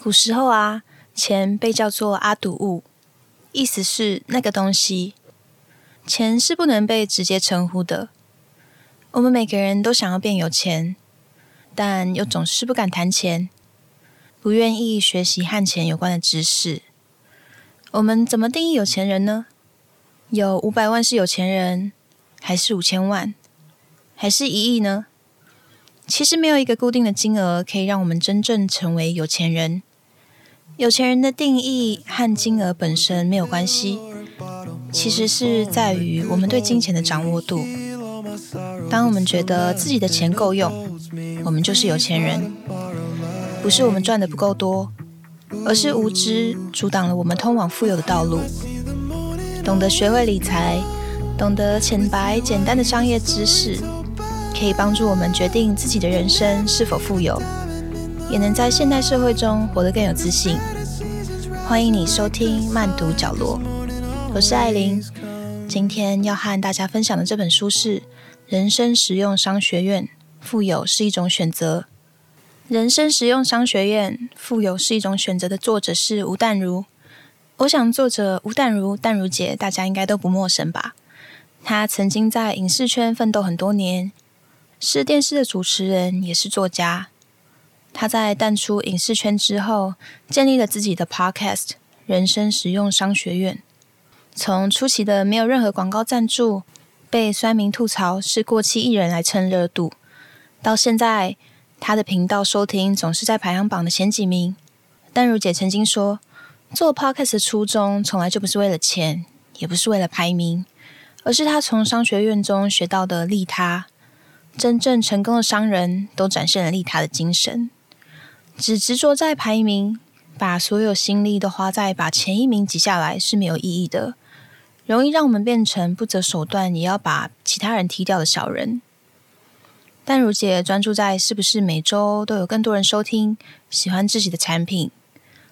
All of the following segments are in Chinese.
古时候啊，钱被叫做阿堵物，意思是那个东西。钱是不能被直接称呼的。我们每个人都想要变有钱，但又总是不敢谈钱，不愿意学习和钱有关的知识。我们怎么定义有钱人呢？有五百万是有钱人，还是五千万，还是一亿呢？其实没有一个固定的金额可以让我们真正成为有钱人。有钱人的定义和金额本身没有关系，其实是在于我们对金钱的掌握度。当我们觉得自己的钱够用，我们就是有钱人。不是我们赚的不够多。而是无知阻挡了我们通往富有的道路。懂得学会理财，懂得浅白简单的商业知识，可以帮助我们决定自己的人生是否富有，也能在现代社会中活得更有自信。欢迎你收听慢读角落，我是艾琳。今天要和大家分享的这本书是《人生实用商学院》，富有是一种选择。人生实用商学院，富有是一种选择的作者是吴淡如。我想，作者吴淡如，淡如姐，大家应该都不陌生吧？她曾经在影视圈奋斗很多年，是电视的主持人，也是作家。他在淡出影视圈之后，建立了自己的 Podcast《人生实用商学院》。从初期的没有任何广告赞助，被酸民吐槽是过气艺人来蹭热度，到现在。他的频道收听总是在排行榜的前几名。但如姐曾经说，做 podcast 的初衷从来就不是为了钱，也不是为了排名，而是他从商学院中学到的利他。真正成功的商人都展现了利他的精神。只执着在排名，把所有心力都花在把前一名挤下来是没有意义的，容易让我们变成不择手段也要把其他人踢掉的小人。但如姐专注在是不是每周都有更多人收听、喜欢自己的产品，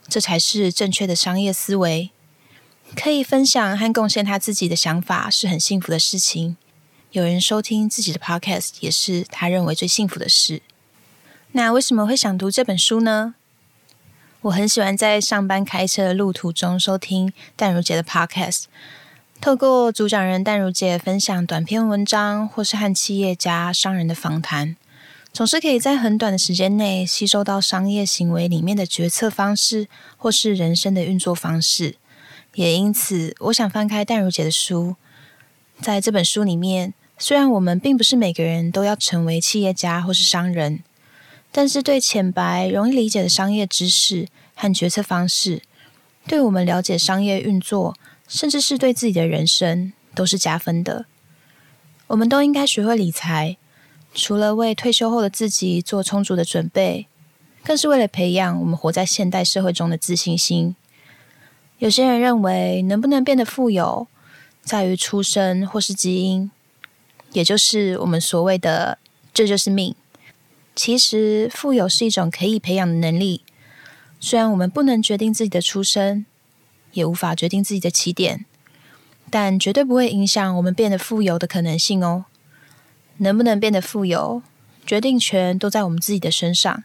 这才是正确的商业思维。可以分享和贡献他自己的想法是很幸福的事情。有人收听自己的 podcast 也是他认为最幸福的事。那为什么会想读这本书呢？我很喜欢在上班开车的路途中收听淡如姐的 podcast。透过主讲人淡如姐分享短篇文章，或是和企业家、商人的访谈，总是可以在很短的时间内吸收到商业行为里面的决策方式，或是人生的运作方式。也因此，我想翻开淡如姐的书，在这本书里面，虽然我们并不是每个人都要成为企业家或是商人，但是对浅白、容易理解的商业知识和决策方式，对我们了解商业运作。甚至是对自己的人生都是加分的。我们都应该学会理财，除了为退休后的自己做充足的准备，更是为了培养我们活在现代社会中的自信心。有些人认为，能不能变得富有，在于出生或是基因，也就是我们所谓的“这就是命”。其实，富有是一种可以培养的能力。虽然我们不能决定自己的出生。也无法决定自己的起点，但绝对不会影响我们变得富有的可能性哦。能不能变得富有，决定权都在我们自己的身上。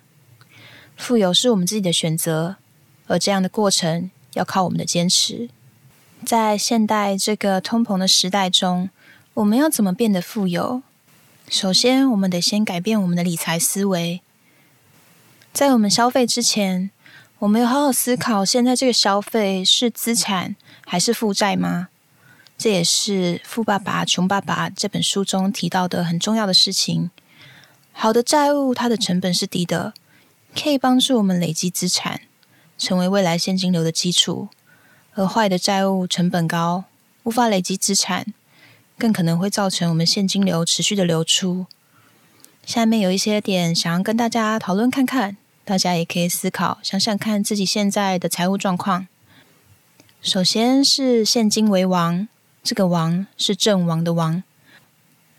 富有是我们自己的选择，而这样的过程要靠我们的坚持。在现代这个通膨的时代中，我们要怎么变得富有？首先，我们得先改变我们的理财思维。在我们消费之前。我们有好好思考，现在这个消费是资产还是负债吗？这也是《富爸爸穷爸爸》这本书中提到的很重要的事情。好的债务，它的成本是低的，可以帮助我们累积资产，成为未来现金流的基础；而坏的债务成本高，无法累积资产，更可能会造成我们现金流持续的流出。下面有一些点想要跟大家讨论看看。大家也可以思考，想想看自己现在的财务状况。首先是现金为王，这个王是阵亡的王。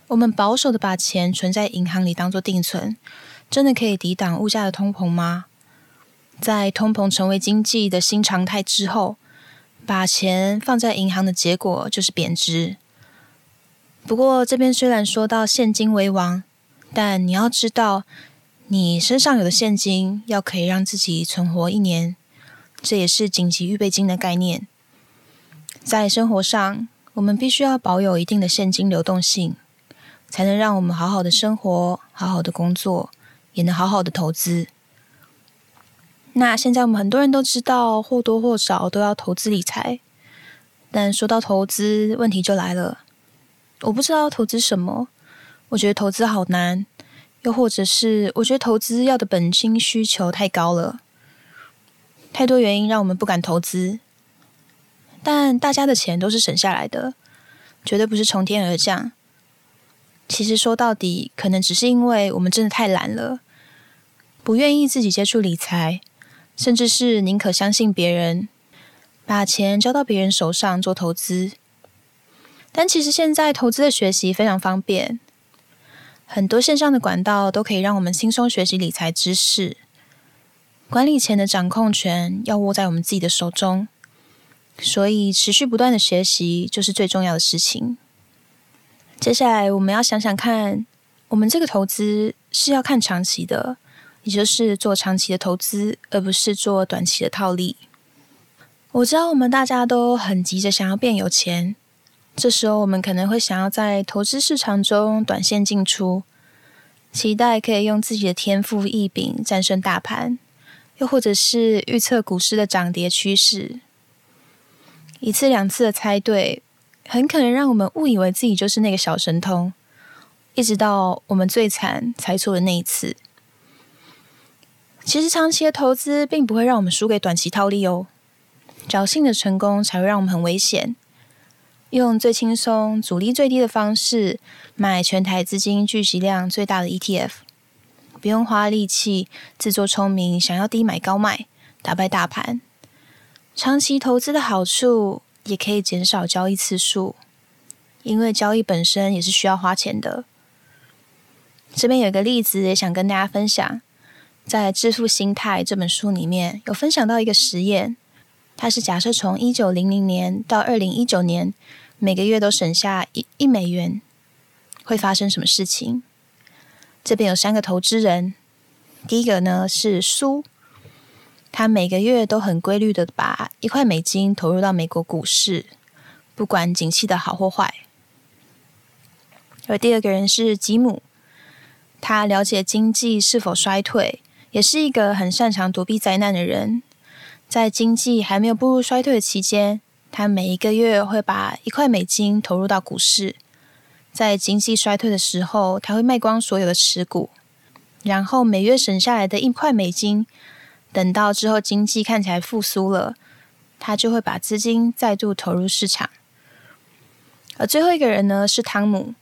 我们保守的把钱存在银行里当做定存，真的可以抵挡物价的通膨吗？在通膨成为经济的新常态之后，把钱放在银行的结果就是贬值。不过这边虽然说到现金为王，但你要知道。你身上有的现金要可以让自己存活一年，这也是紧急预备金的概念。在生活上，我们必须要保有一定的现金流动性，才能让我们好好的生活、好好的工作，也能好好的投资。那现在我们很多人都知道，或多或少都要投资理财，但说到投资，问题就来了。我不知道投资什么，我觉得投资好难，又或者是我觉得投资要的本金需求太高了，太多原因让我们不敢投资。但大家的钱都是省下来的，绝对不是从天而降。其实说到底，可能只是因为我们真的太懒了，不愿意自己接触理财。甚至是宁可相信别人，把钱交到别人手上做投资。但其实现在投资的学习非常方便，很多线上的管道都可以让我们轻松学习理财知识。管理钱的掌控权要握在我们自己的手中，所以持续不断的学习就是最重要的事情。接下来我们要想想看，我们这个投资是要看长期的。也就是做长期的投资，而不是做短期的套利。我知道我们大家都很急着想要变有钱，这时候我们可能会想要在投资市场中短线进出，期待可以用自己的天赋异禀战胜大盘，又或者是预测股市的涨跌趋势。一次两次的猜对，很可能让我们误以为自己就是那个小神通，一直到我们最惨猜错的那一次。其实长期的投资并不会让我们输给短期套利哦，侥幸的成功才会让我们很危险。用最轻松、阻力最低的方式买全台资金聚集量最大的 ETF，不用花力气自作聪明，想要低买高卖打败大盘。长期投资的好处也可以减少交易次数，因为交易本身也是需要花钱的。这边有一个例子也想跟大家分享。在《致富心态》这本书里面有分享到一个实验，它是假设从一九零零年到二零一九年，每个月都省下一一美元，会发生什么事情？这边有三个投资人，第一个呢是苏，他每个月都很规律的把一块美金投入到美国股市，不管景气的好或坏。而第二个人是吉姆，他了解经济是否衰退。也是一个很擅长躲避灾难的人，在经济还没有步入衰退的期间，他每一个月会把一块美金投入到股市；在经济衰退的时候，他会卖光所有的持股，然后每月省下来的一块美金，等到之后经济看起来复苏了，他就会把资金再度投入市场。而最后一个人呢，是汤姆，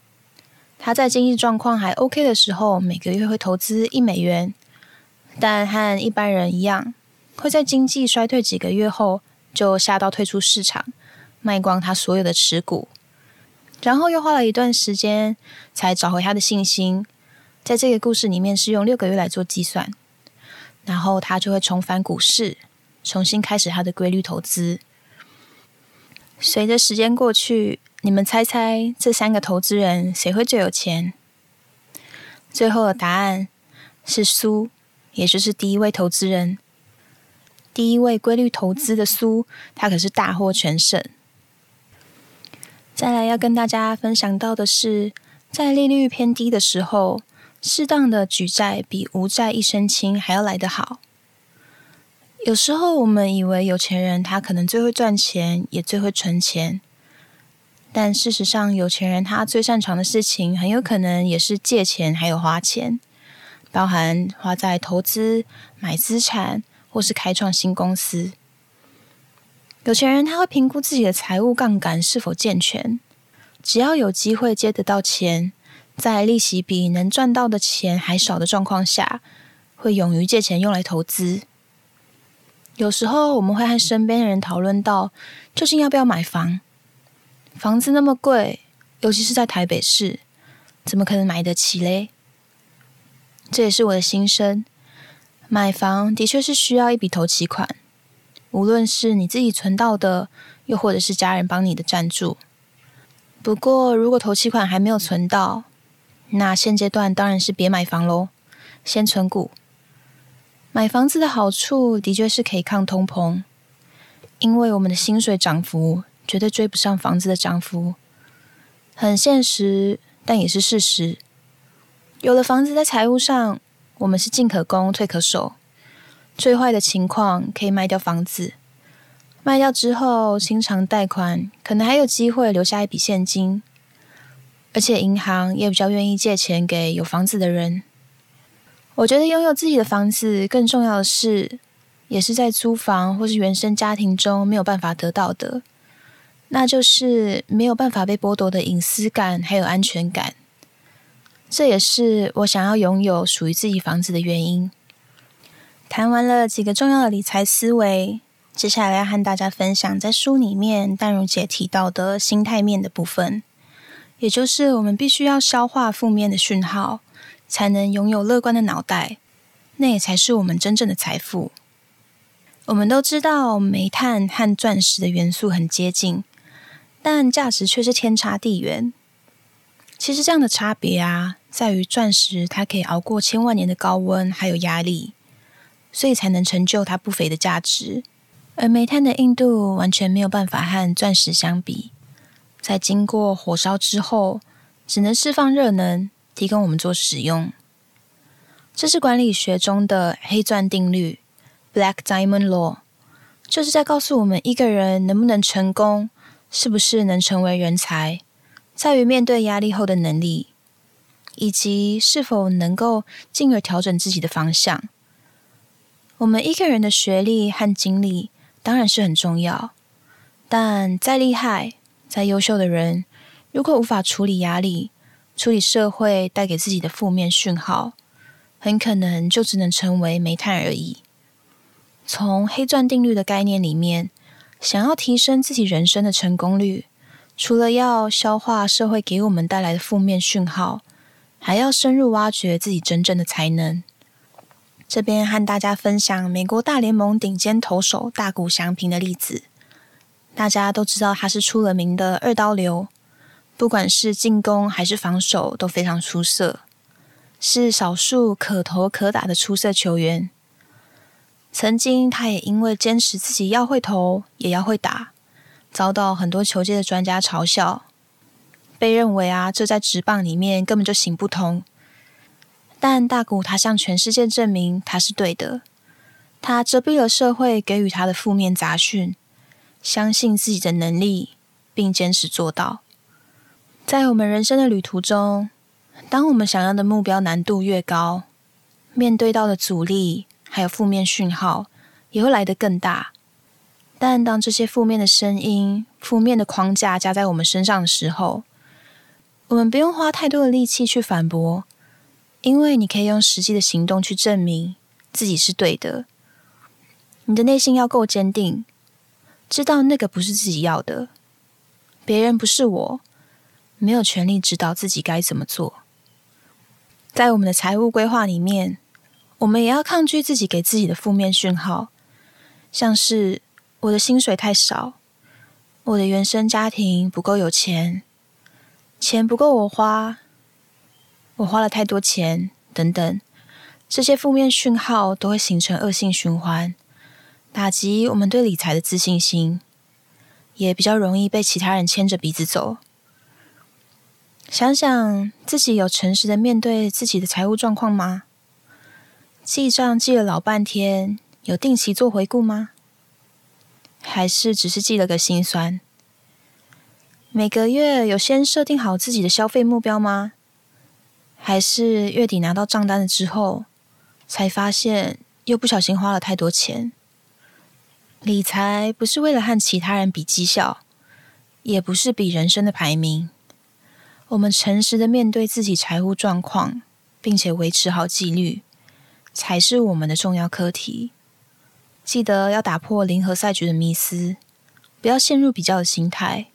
他在经济状况还 OK 的时候，每个月会投资一美元。但和一般人一样，会在经济衰退几个月后就吓到退出市场，卖光他所有的持股，然后又花了一段时间才找回他的信心。在这个故事里面是用六个月来做计算，然后他就会重返股市，重新开始他的规律投资。随着时间过去，你们猜猜这三个投资人谁会最有钱？最后的答案是苏。也就是第一位投资人，第一位规律投资的苏，他可是大获全胜。再来要跟大家分享到的是，在利率偏低的时候，适当的举债比无债一身轻还要来得好。有时候我们以为有钱人他可能最会赚钱，也最会存钱，但事实上，有钱人他最擅长的事情，很有可能也是借钱还有花钱。包含花在投资、买资产，或是开创新公司。有钱人他会评估自己的财务杠杆是否健全，只要有机会借得到钱，在利息比能赚到的钱还少的状况下，会勇于借钱用来投资。有时候我们会和身边的人讨论到，究竟要不要买房？房子那么贵，尤其是在台北市，怎么可能买得起嘞？这也是我的心声。买房的确是需要一笔头期款，无论是你自己存到的，又或者是家人帮你的赞助。不过，如果头期款还没有存到，那现阶段当然是别买房喽，先存股。买房子的好处的确是可以抗通膨，因为我们的薪水涨幅绝对追不上房子的涨幅，很现实，但也是事实。有了房子，在财务上，我们是进可攻，退可守。最坏的情况可以卖掉房子，卖掉之后清偿贷款，可能还有机会留下一笔现金，而且银行也比较愿意借钱给有房子的人。我觉得拥有自己的房子，更重要的是，也是在租房或是原生家庭中没有办法得到的，那就是没有办法被剥夺的隐私感还有安全感。这也是我想要拥有属于自己房子的原因。谈完了几个重要的理财思维，接下来要和大家分享在书里面淡如姐提到的心态面的部分，也就是我们必须要消化负面的讯号。才能拥有乐观的脑袋，那也才是我们真正的财富。我们都知道煤炭和钻石的元素很接近，但价值却是天差地远。其实这样的差别啊，在于钻石它可以熬过千万年的高温还有压力，所以才能成就它不菲的价值。而煤炭的硬度完全没有办法和钻石相比，在经过火烧之后，只能释放热能。提供我们做使用，这是管理学中的黑钻定律 （Black Diamond Law），就是在告诉我们一个人能不能成功，是不是能成为人才，在于面对压力后的能力，以及是否能够进而调整自己的方向。我们一个人的学历和经历当然是很重要，但再厉害、再优秀的人，如果无法处理压力，处理社会带给自己的负面讯号，很可能就只能成为煤炭而已。从黑钻定律的概念里面，想要提升自己人生的成功率，除了要消化社会给我们带来的负面讯号，还要深入挖掘自己真正的才能。这边和大家分享美国大联盟顶尖投手大谷翔平的例子。大家都知道他是出了名的二刀流。不管是进攻还是防守都非常出色，是少数可投可打的出色球员。曾经，他也因为坚持自己要会投也要会打，遭到很多球界的专家嘲笑，被认为啊，这在职棒里面根本就行不通。但大谷他向全世界证明他是对的，他遮蔽了社会给予他的负面杂讯，相信自己的能力，并坚持做到。在我们人生的旅途中，当我们想要的目标难度越高，面对到的阻力还有负面讯号也会来得更大。但当这些负面的声音、负面的框架加在我们身上的时候，我们不用花太多的力气去反驳，因为你可以用实际的行动去证明自己是对的。你的内心要够坚定，知道那个不是自己要的，别人不是我。没有权利指导自己该怎么做。在我们的财务规划里面，我们也要抗拒自己给自己的负面讯号，像是我的薪水太少，我的原生家庭不够有钱，钱不够我花，我花了太多钱等等，这些负面讯号都会形成恶性循环，打击我们对理财的自信心，也比较容易被其他人牵着鼻子走。想想自己有诚实的面对自己的财务状况吗？记账记了老半天，有定期做回顾吗？还是只是记了个心酸？每个月有先设定好自己的消费目标吗？还是月底拿到账单了之后，才发现又不小心花了太多钱？理财不是为了和其他人比绩效，也不是比人生的排名。我们诚实的面对自己财务状况，并且维持好纪律，才是我们的重要课题。记得要打破零和赛局的迷思，不要陷入比较的心态。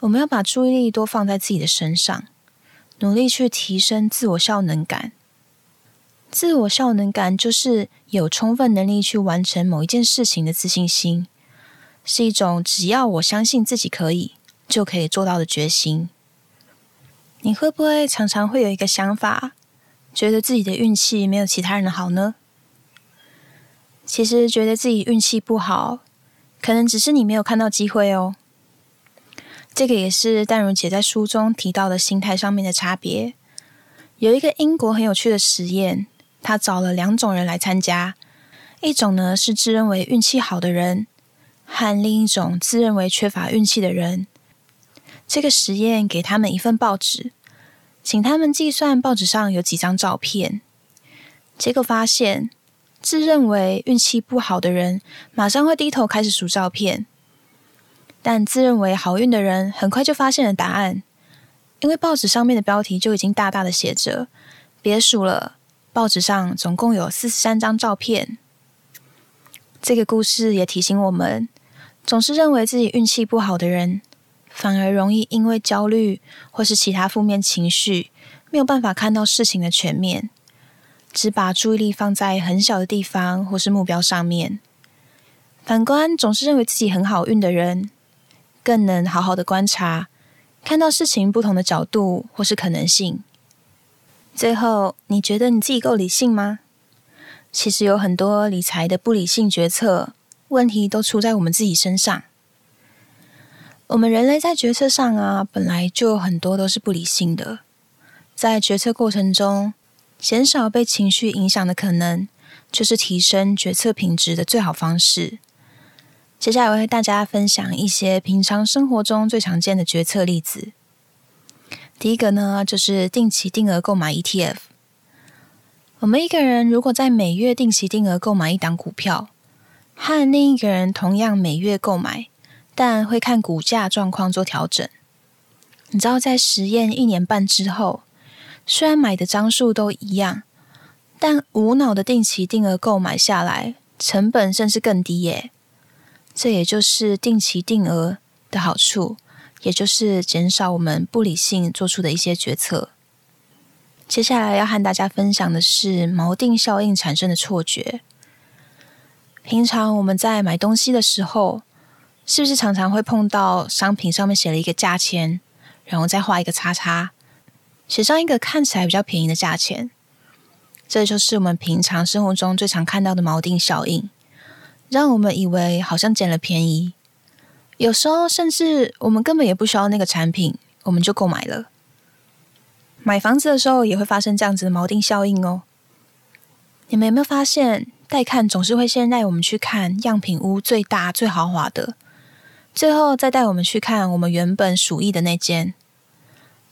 我们要把注意力多放在自己的身上，努力去提升自我效能感。自我效能感就是有充分能力去完成某一件事情的自信心，是一种只要我相信自己可以，就可以做到的决心。你会不会常常会有一个想法，觉得自己的运气没有其他人的好呢？其实觉得自己运气不好，可能只是你没有看到机会哦。这个也是淡如姐在书中提到的心态上面的差别。有一个英国很有趣的实验，他找了两种人来参加，一种呢是自认为运气好的人，和另一种自认为缺乏运气的人。这个实验给他们一份报纸，请他们计算报纸上有几张照片，结果发现。自认为运气不好的人，马上会低头开始数照片；但自认为好运的人，很快就发现了答案，因为报纸上面的标题就已经大大的写着“别数了”。报纸上总共有四十三张照片。这个故事也提醒我们，总是认为自己运气不好的人，反而容易因为焦虑或是其他负面情绪，没有办法看到事情的全面。只把注意力放在很小的地方或是目标上面。反观总是认为自己很好运的人，更能好好的观察，看到事情不同的角度或是可能性。最后，你觉得你自己够理性吗？其实有很多理财的不理性决策，问题都出在我们自己身上。我们人类在决策上啊，本来就很多都是不理性的，在决策过程中。减少被情绪影响的可能，就是提升决策品质的最好方式。接下来，我会大家分享一些平常生活中最常见的决策例子。第一个呢，就是定期定额购买 ETF。我们一个人如果在每月定期定额购买一档股票，和另一个人同样每月购买，但会看股价状况做调整。你知道，在实验一年半之后。虽然买的张数都一样，但无脑的定期定额购买下来，成本甚至更低耶。这也就是定期定额的好处，也就是减少我们不理性做出的一些决策。接下来要和大家分享的是锚定效应产生的错觉。平常我们在买东西的时候，是不是常常会碰到商品上面写了一个价钱，然后再画一个叉叉？写上一个看起来比较便宜的价钱，这就是我们平常生活中最常看到的锚定效应，让我们以为好像捡了便宜。有时候甚至我们根本也不需要那个产品，我们就购买了。买房子的时候也会发生这样子的锚定效应哦。你们有没有发现，带看总是会先带我们去看样品屋最大最豪华的，最后再带我们去看我们原本属意的那间。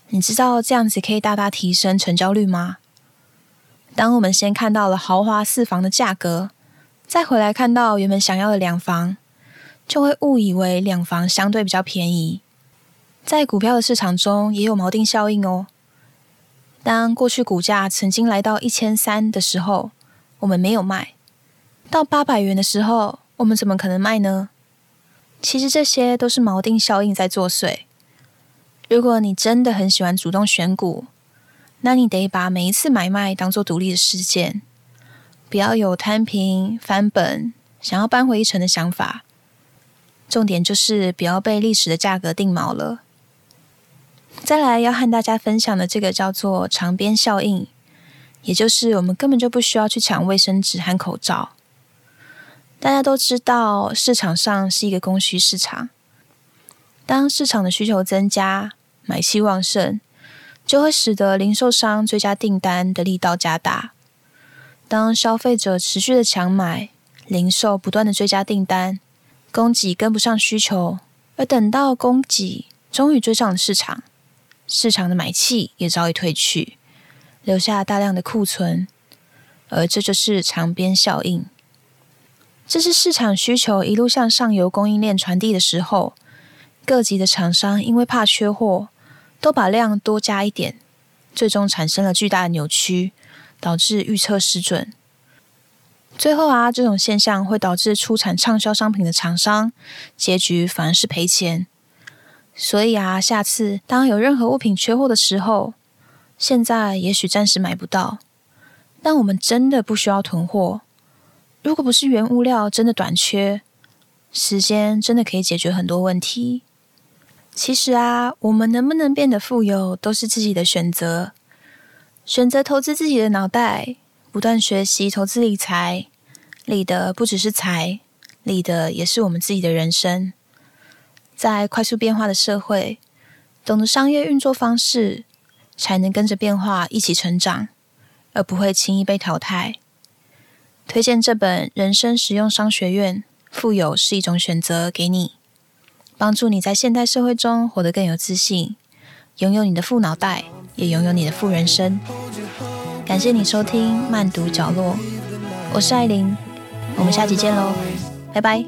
你知道这样子可以大大提升成交率吗？当我们先看到了豪华四房的价格，再回来看到原本想要的两房，就会误以为两房相对比较便宜。在股票的市场中也有锚定效应哦。当过去股价曾经来到一千三的时候，我们没有卖；到八百元的时候，我们怎么可能卖呢？其实这些都是锚定效应在作祟。如果你真的很喜欢主动选股，那你得把每一次买卖当做独立的事件，不要有摊平翻本、想要扳回一城的想法。重点就是不要被历史的价格定锚了。再来要和大家分享的这个叫做长边效应，也就是我们根本就不需要去抢卫生纸和口罩。大家都知道，市场上是一个供需市场。当市场的需求增加，买气旺盛，就会使得零售商追加订单的力道加大。当消费者持续的强买，零售不断的追加订单，供给跟不上需求，而等到供给终于追上了市场，市场的买气也早已退去，留下大量的库存，而这就是长边效应。这是市场需求一路向上游供应链传递的时候。各级的厂商因为怕缺货，都把量多加一点，最终产生了巨大的扭曲，导致预测失准。最后啊，这种现象会导致出产畅销商品的厂商结局反而是赔钱。所以啊，下次当有任何物品缺货的时候，现在也许暂时买不到，但我们真的不需要囤货。如果不是原物料真的短缺，时间真的可以解决很多问题。其实啊，我们能不能变得富有，都是自己的选择。选择投资自己的脑袋，不断学习投资理财，理的不只是财，理的也是我们自己的人生。在快速变化的社会，懂得商业运作方式，才能跟着变化一起成长，而不会轻易被淘汰。推荐这本《人生实用商学院》，富有是一种选择，给你帮助你在现代社会中活得更有自信，拥有你的富脑袋。也拥有你的富人生。感谢你收听慢读角落，我是艾琳，我们下期见喽，拜拜。